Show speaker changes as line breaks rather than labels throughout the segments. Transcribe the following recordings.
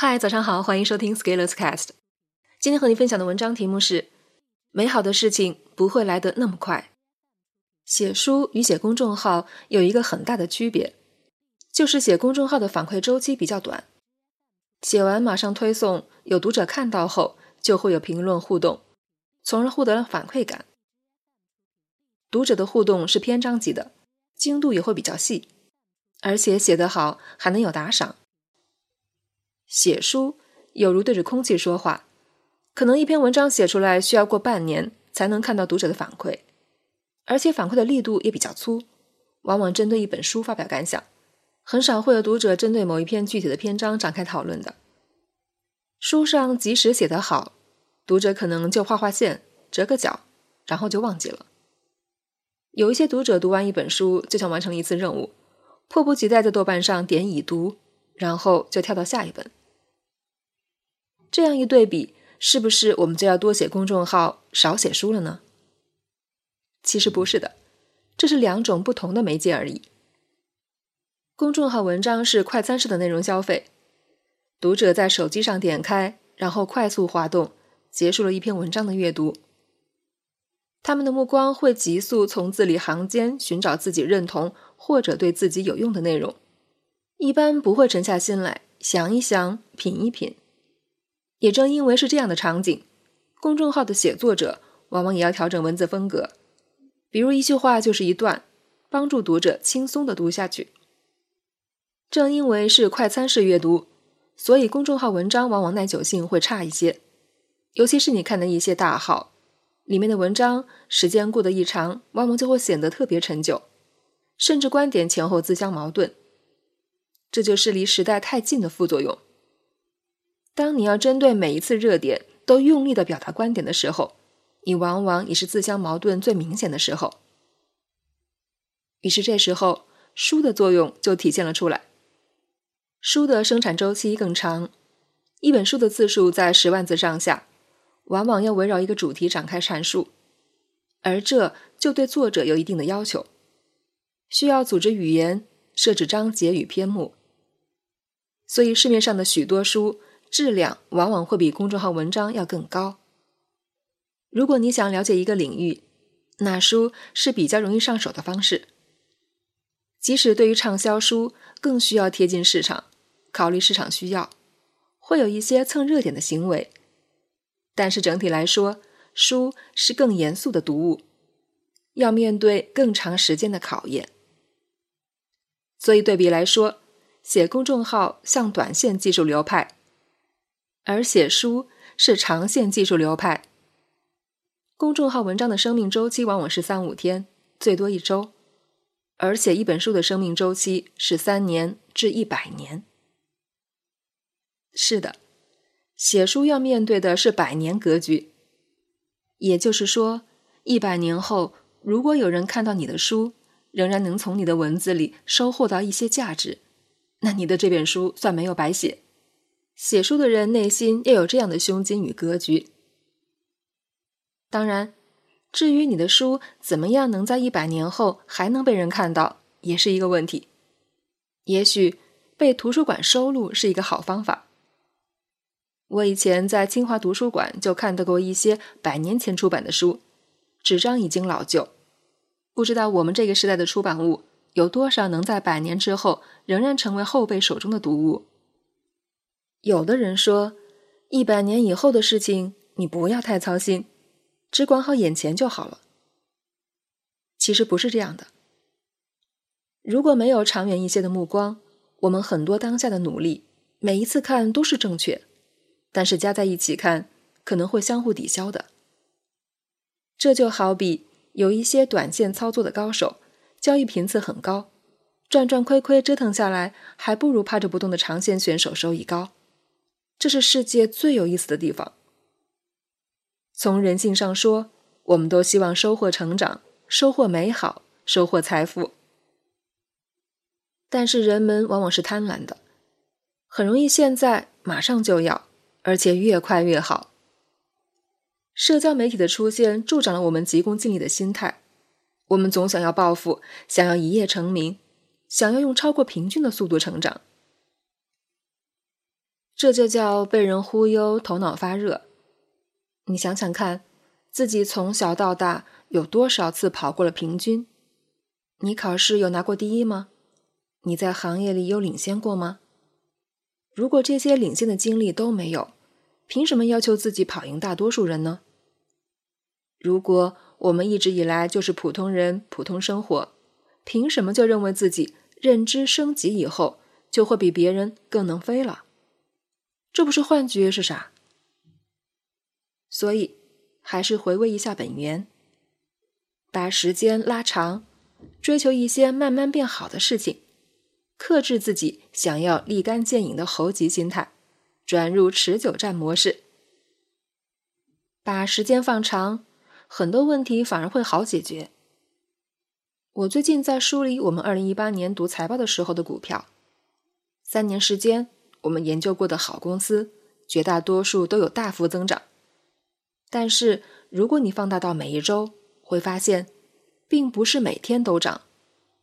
嗨，早上好，欢迎收听 Scalers Cast。今天和你分享的文章题目是：美好的事情不会来得那么快。写书与写公众号有一个很大的区别，就是写公众号的反馈周期比较短，写完马上推送，有读者看到后就会有评论互动，从而获得了反馈感。读者的互动是篇章级的，精度也会比较细，而且写得好还能有打赏。写书有如对着空气说话，可能一篇文章写出来需要过半年才能看到读者的反馈，而且反馈的力度也比较粗，往往针对一本书发表感想，很少会有读者针对某一篇具体的篇章展开讨论的。书上即使写得好，读者可能就画画线、折个角，然后就忘记了。有一些读者读完一本书就像完成了一次任务，迫不及待在豆瓣上点已读，然后就跳到下一本。这样一对比，是不是我们就要多写公众号，少写书了呢？其实不是的，这是两种不同的媒介而已。公众号文章是快餐式的内容消费，读者在手机上点开，然后快速滑动，结束了一篇文章的阅读。他们的目光会急速从字里行间寻找自己认同或者对自己有用的内容，一般不会沉下心来想一想、品一品。也正因为是这样的场景，公众号的写作者往往也要调整文字风格，比如一句话就是一段，帮助读者轻松的读下去。正因为是快餐式阅读，所以公众号文章往往耐久性会差一些，尤其是你看的一些大号，里面的文章时间过得一长，往往就会显得特别陈旧，甚至观点前后自相矛盾，这就是离时代太近的副作用。当你要针对每一次热点都用力的表达观点的时候，你往往也是自相矛盾最明显的时候。于是这时候，书的作用就体现了出来。书的生产周期更长，一本书的字数在十万字上下，往往要围绕一个主题展开阐述，而这就对作者有一定的要求，需要组织语言，设置章节与篇目。所以市面上的许多书。质量往往会比公众号文章要更高。如果你想了解一个领域，那书是比较容易上手的方式。即使对于畅销书，更需要贴近市场，考虑市场需要，会有一些蹭热点的行为。但是整体来说，书是更严肃的读物，要面对更长时间的考验。所以对比来说，写公众号像短线技术流派。而写书是长线技术流派。公众号文章的生命周期往往是三五天，最多一周；而写一本书的生命周期是三年至一百年。是的，写书要面对的是百年格局。也就是说，一百年后，如果有人看到你的书，仍然能从你的文字里收获到一些价值，那你的这本书算没有白写。写书的人内心要有这样的胸襟与格局。当然，至于你的书怎么样能在一百年后还能被人看到，也是一个问题。也许被图书馆收录是一个好方法。我以前在清华图书馆就看到过一些百年前出版的书，纸张已经老旧，不知道我们这个时代的出版物有多少能在百年之后仍然成为后辈手中的读物。有的人说，一百年以后的事情你不要太操心，只管好眼前就好了。其实不是这样的。如果没有长远一些的目光，我们很多当下的努力，每一次看都是正确，但是加在一起看，可能会相互抵消的。这就好比有一些短线操作的高手，交易频次很高，赚赚亏亏折腾下来，还不如趴着不动的长线选手收益高。这是世界最有意思的地方。从人性上说，我们都希望收获成长、收获美好、收获财富。但是人们往往是贪婪的，很容易现在马上就要，而且越快越好。社交媒体的出现助长了我们急功近利的心态，我们总想要暴富，想要一夜成名，想要用超过平均的速度成长。这就叫被人忽悠，头脑发热。你想想看，自己从小到大有多少次跑过了平均？你考试有拿过第一吗？你在行业里有领先过吗？如果这些领先的经历都没有，凭什么要求自己跑赢大多数人呢？如果我们一直以来就是普通人、普通生活，凭什么就认为自己认知升级以后就会比别人更能飞了？这不是幻觉是啥？所以，还是回味一下本源，把时间拉长，追求一些慢慢变好的事情，克制自己想要立竿见影的猴急心态，转入持久战模式，把时间放长。很多问题反而会好解决。我最近在梳理我们二零一八年读财报的时候的股票，三年时间，我们研究过的好公司，绝大多数都有大幅增长。但是如果你放大到每一周，会发现，并不是每天都涨，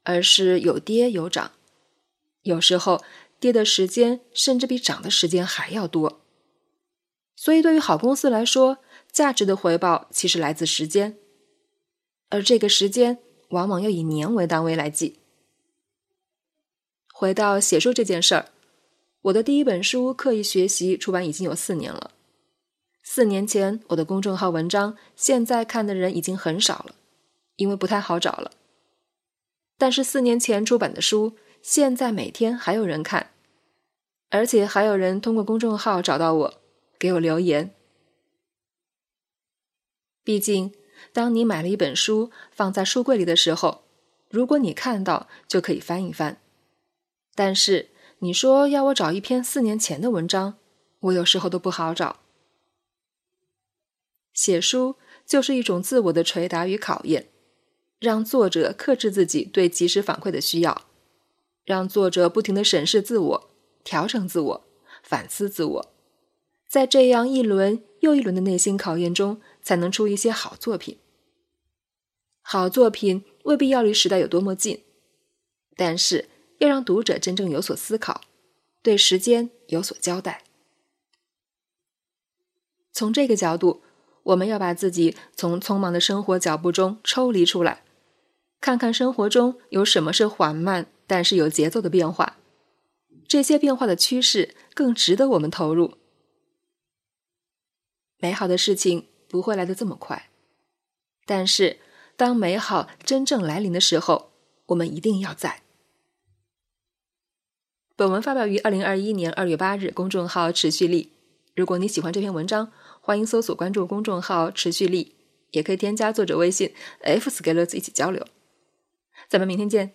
而是有跌有涨，有时候跌的时间甚至比涨的时间还要多。所以对于好公司来说，价值的回报其实来自时间，而这个时间往往要以年为单位来计。回到写书这件事儿，我的第一本书《刻意学习》出版已经有四年了。四年前我的公众号文章，现在看的人已经很少了，因为不太好找了。但是四年前出版的书，现在每天还有人看，而且还有人通过公众号找到我，给我留言。毕竟，当你买了一本书放在书柜里的时候，如果你看到，就可以翻一翻。但是你说要我找一篇四年前的文章，我有时候都不好找。写书就是一种自我的捶打与考验，让作者克制自己对及时反馈的需要，让作者不停的审视自我、调整自我、反思自我，在这样一轮又一轮的内心考验中。才能出一些好作品。好作品未必要离时代有多么近，但是要让读者真正有所思考，对时间有所交代。从这个角度，我们要把自己从匆忙的生活脚步中抽离出来，看看生活中有什么是缓慢但是有节奏的变化，这些变化的趋势更值得我们投入。美好的事情。不会来的这么快，但是当美好真正来临的时候，我们一定要在。本文发表于二零二一年二月八日，公众号持续力。如果你喜欢这篇文章，欢迎搜索关注公众号持续力，也可以添加作者微信 f s c a l e r s 一起交流。咱们明天见。